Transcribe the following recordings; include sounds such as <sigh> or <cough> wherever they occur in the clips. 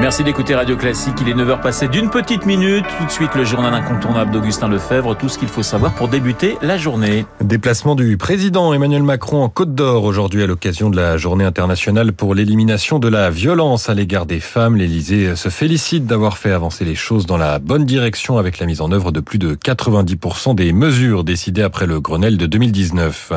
Merci d'écouter Radio Classique. Il est 9h passé d'une petite minute. Tout de suite, le journal incontournable d'Augustin Lefebvre. Tout ce qu'il faut savoir pour débuter la journée. Déplacement du président Emmanuel Macron en Côte d'Or aujourd'hui à l'occasion de la journée internationale pour l'élimination de la violence à l'égard des femmes. L'Élysée se félicite d'avoir fait avancer les choses dans la bonne direction avec la mise en œuvre de plus de 90% des mesures décidées après le Grenelle de 2019.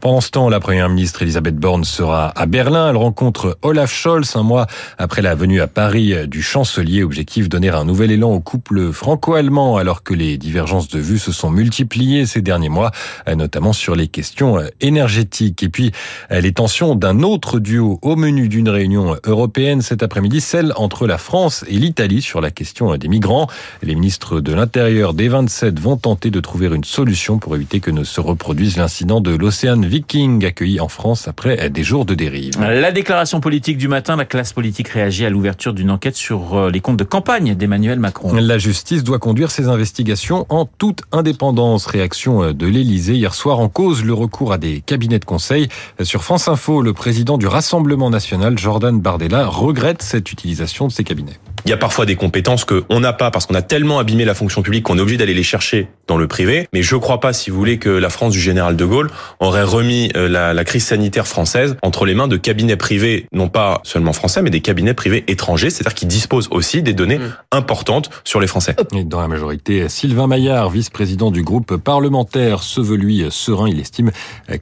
Pendant ce temps, la première ministre Elisabeth Borne sera à Berlin. Elle rencontre Olaf Scholz un mois après la venue à Paris du chancelier. Objectif donner un nouvel élan au couple franco-allemand alors que les divergences de vues se sont multipliées ces derniers mois, notamment sur les questions énergétiques. Et puis les tensions d'un autre duo au menu d'une réunion européenne cet après-midi, celle entre la France et l'Italie sur la question des migrants. Les ministres de l'Intérieur des 27 vont tenter de trouver une solution pour éviter que ne se reproduise l'incident de l'Océan Viking accueilli en France après des jours de dérive. La déclaration politique du matin, la classe politique réagit à l'ouverture d'une enquête sur euh, les comptes de campagne d'Emmanuel Macron. La justice doit conduire ses investigations en toute indépendance. Réaction euh, de l'Élysée hier soir en cause le recours à des cabinets de conseil. Sur France Info, le président du Rassemblement national, Jordan Bardella, regrette cette utilisation de ces cabinets. Il y a parfois des compétences qu'on n'a pas parce qu'on a tellement abîmé la fonction publique qu'on est obligé d'aller les chercher dans le privé. Mais je ne crois pas, si vous voulez, que la France du général de Gaulle aurait remis euh, la, la, crise sanitaire française entre les mains de cabinets privés, non pas seulement français, mais des cabinets privés étrangers, c'est-à-dire qui disposent aussi des données mmh. importantes sur les Français. Et dans la majorité, Sylvain Maillard, vice-président du groupe parlementaire, se veut lui serein. Il estime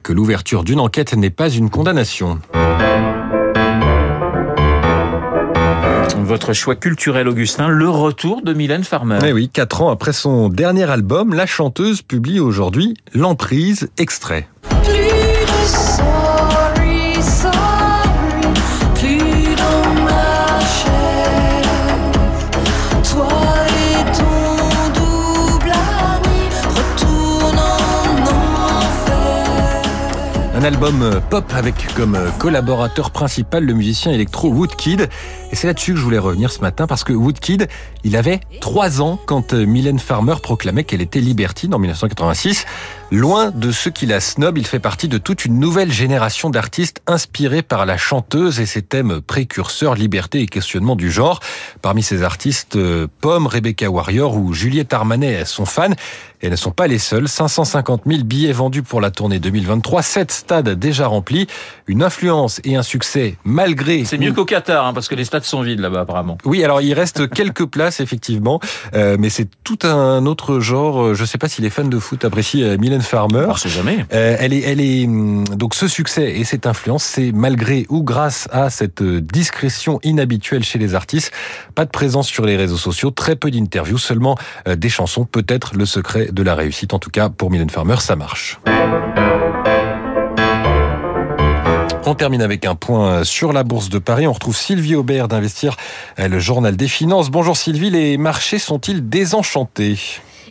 que l'ouverture d'une enquête n'est pas une condamnation. Votre choix culturel, Augustin, le retour de Mylène Farmer. Eh oui, quatre ans après son dernier album, la chanteuse publie aujourd'hui L'emprise extrait. Un album euh, pop avec comme euh, collaborateur principal le musicien électro Woodkid. Et c'est là-dessus que je voulais revenir ce matin parce que Woodkid, il avait trois ans quand euh, Mylène Farmer proclamait qu'elle était libertine en 1986. Loin de ceux qui la snob, il fait partie de toute une nouvelle génération d'artistes inspirés par la chanteuse et ses thèmes précurseurs, liberté et questionnement du genre. Parmi ces artistes, Pomme, Rebecca Warrior ou Juliette Armanet sont fans. Et elles ne sont pas les seules. 550 000 billets vendus pour la tournée 2023, 7 stades déjà remplis, une influence et un succès malgré... C'est mieux qu'au Qatar, hein, parce que les stades sont vides là-bas apparemment. Oui, alors il reste <laughs> quelques places effectivement, euh, mais c'est tout un autre genre. Je ne sais pas si les fans de foot apprécient euh, Mylène Farmer. On sait jamais. Euh, elle est, elle est hum, donc ce succès et cette influence, c'est malgré ou grâce à cette discrétion inhabituelle chez les artistes. Pas de présence sur les réseaux sociaux, très peu d'interviews, seulement des chansons. Peut-être le secret de la réussite. En tout cas, pour Mylène Farmer, ça marche. On termine avec un point sur la bourse de Paris. On retrouve Sylvie Aubert d'Investir, le journal des finances. Bonjour Sylvie, les marchés sont-ils désenchantés?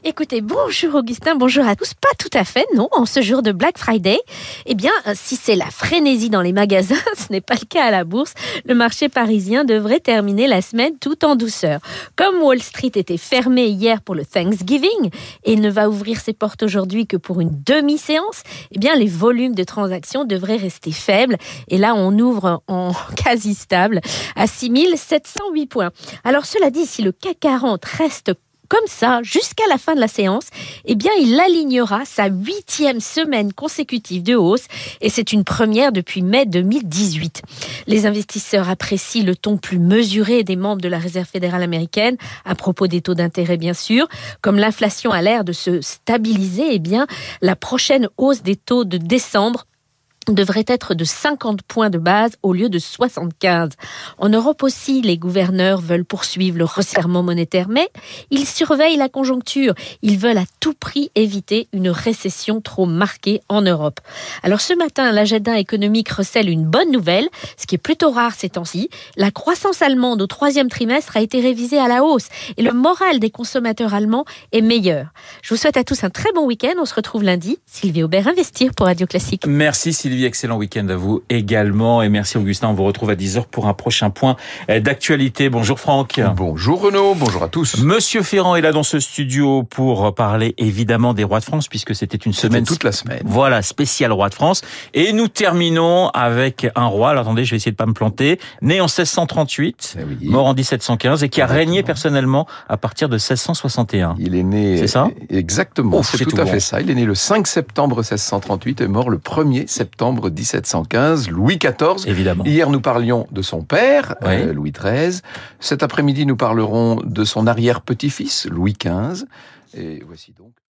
Écoutez, bonjour Augustin, bonjour à tous. Pas tout à fait, non, en ce jour de Black Friday. Eh bien, euh, si c'est la frénésie dans les magasins, <laughs> ce n'est pas le cas à la bourse. Le marché parisien devrait terminer la semaine tout en douceur. Comme Wall Street était fermé hier pour le Thanksgiving et ne va ouvrir ses portes aujourd'hui que pour une demi-séance, eh bien, les volumes de transactions devraient rester faibles. Et là, on ouvre en <laughs> quasi stable à 6708 points. Alors, cela dit, si le CAC 40 reste comme ça jusqu'à la fin de la séance, eh bien, il alignera sa huitième semaine consécutive de hausse et c'est une première depuis mai 2018. Les investisseurs apprécient le ton plus mesuré des membres de la Réserve fédérale américaine à propos des taux d'intérêt, bien sûr. Comme l'inflation a l'air de se stabiliser, eh bien, la prochaine hausse des taux de décembre devrait être de 50 points de base au lieu de 75. En Europe aussi, les gouverneurs veulent poursuivre le resserrement monétaire, mais ils surveillent la conjoncture. Ils veulent à tout prix éviter une récession trop marquée en Europe. Alors ce matin, l'agenda économique recèle une bonne nouvelle, ce qui est plutôt rare ces temps-ci. La croissance allemande au troisième trimestre a été révisée à la hausse et le moral des consommateurs allemands est meilleur. Je vous souhaite à tous un très bon week-end. On se retrouve lundi. Sylvie Aubert, Investir pour Radio Classique. Merci Sylvie. Excellent week-end à vous également. Et merci Augustin. On vous retrouve à 10h pour un prochain point d'actualité. Bonjour Franck. Bonjour Renaud. Bonjour à tous. Monsieur Ferrand est là dans ce studio pour parler évidemment des rois de France puisque c'était une semaine. toute la semaine. Voilà, spécial roi de France. Et nous terminons avec un roi. Alors attendez, je vais essayer de pas me planter. Né en 1638, Eh oui. mort en 1715 et qui a Exactement. régné personnellement à partir de 1661. Il est né. C'est ça? Exactement. C'est tout, tout à bon. fait ça. Il est né le 5 septembre 1638 et mort le 1er septembre 1715. Louis XIV. Évidemment. Hier, nous parlions de son père, Oui. euh, Louis XIII. Cet après-midi, nous parlerons de son arrière-petit-fils, Louis XV. Et voici donc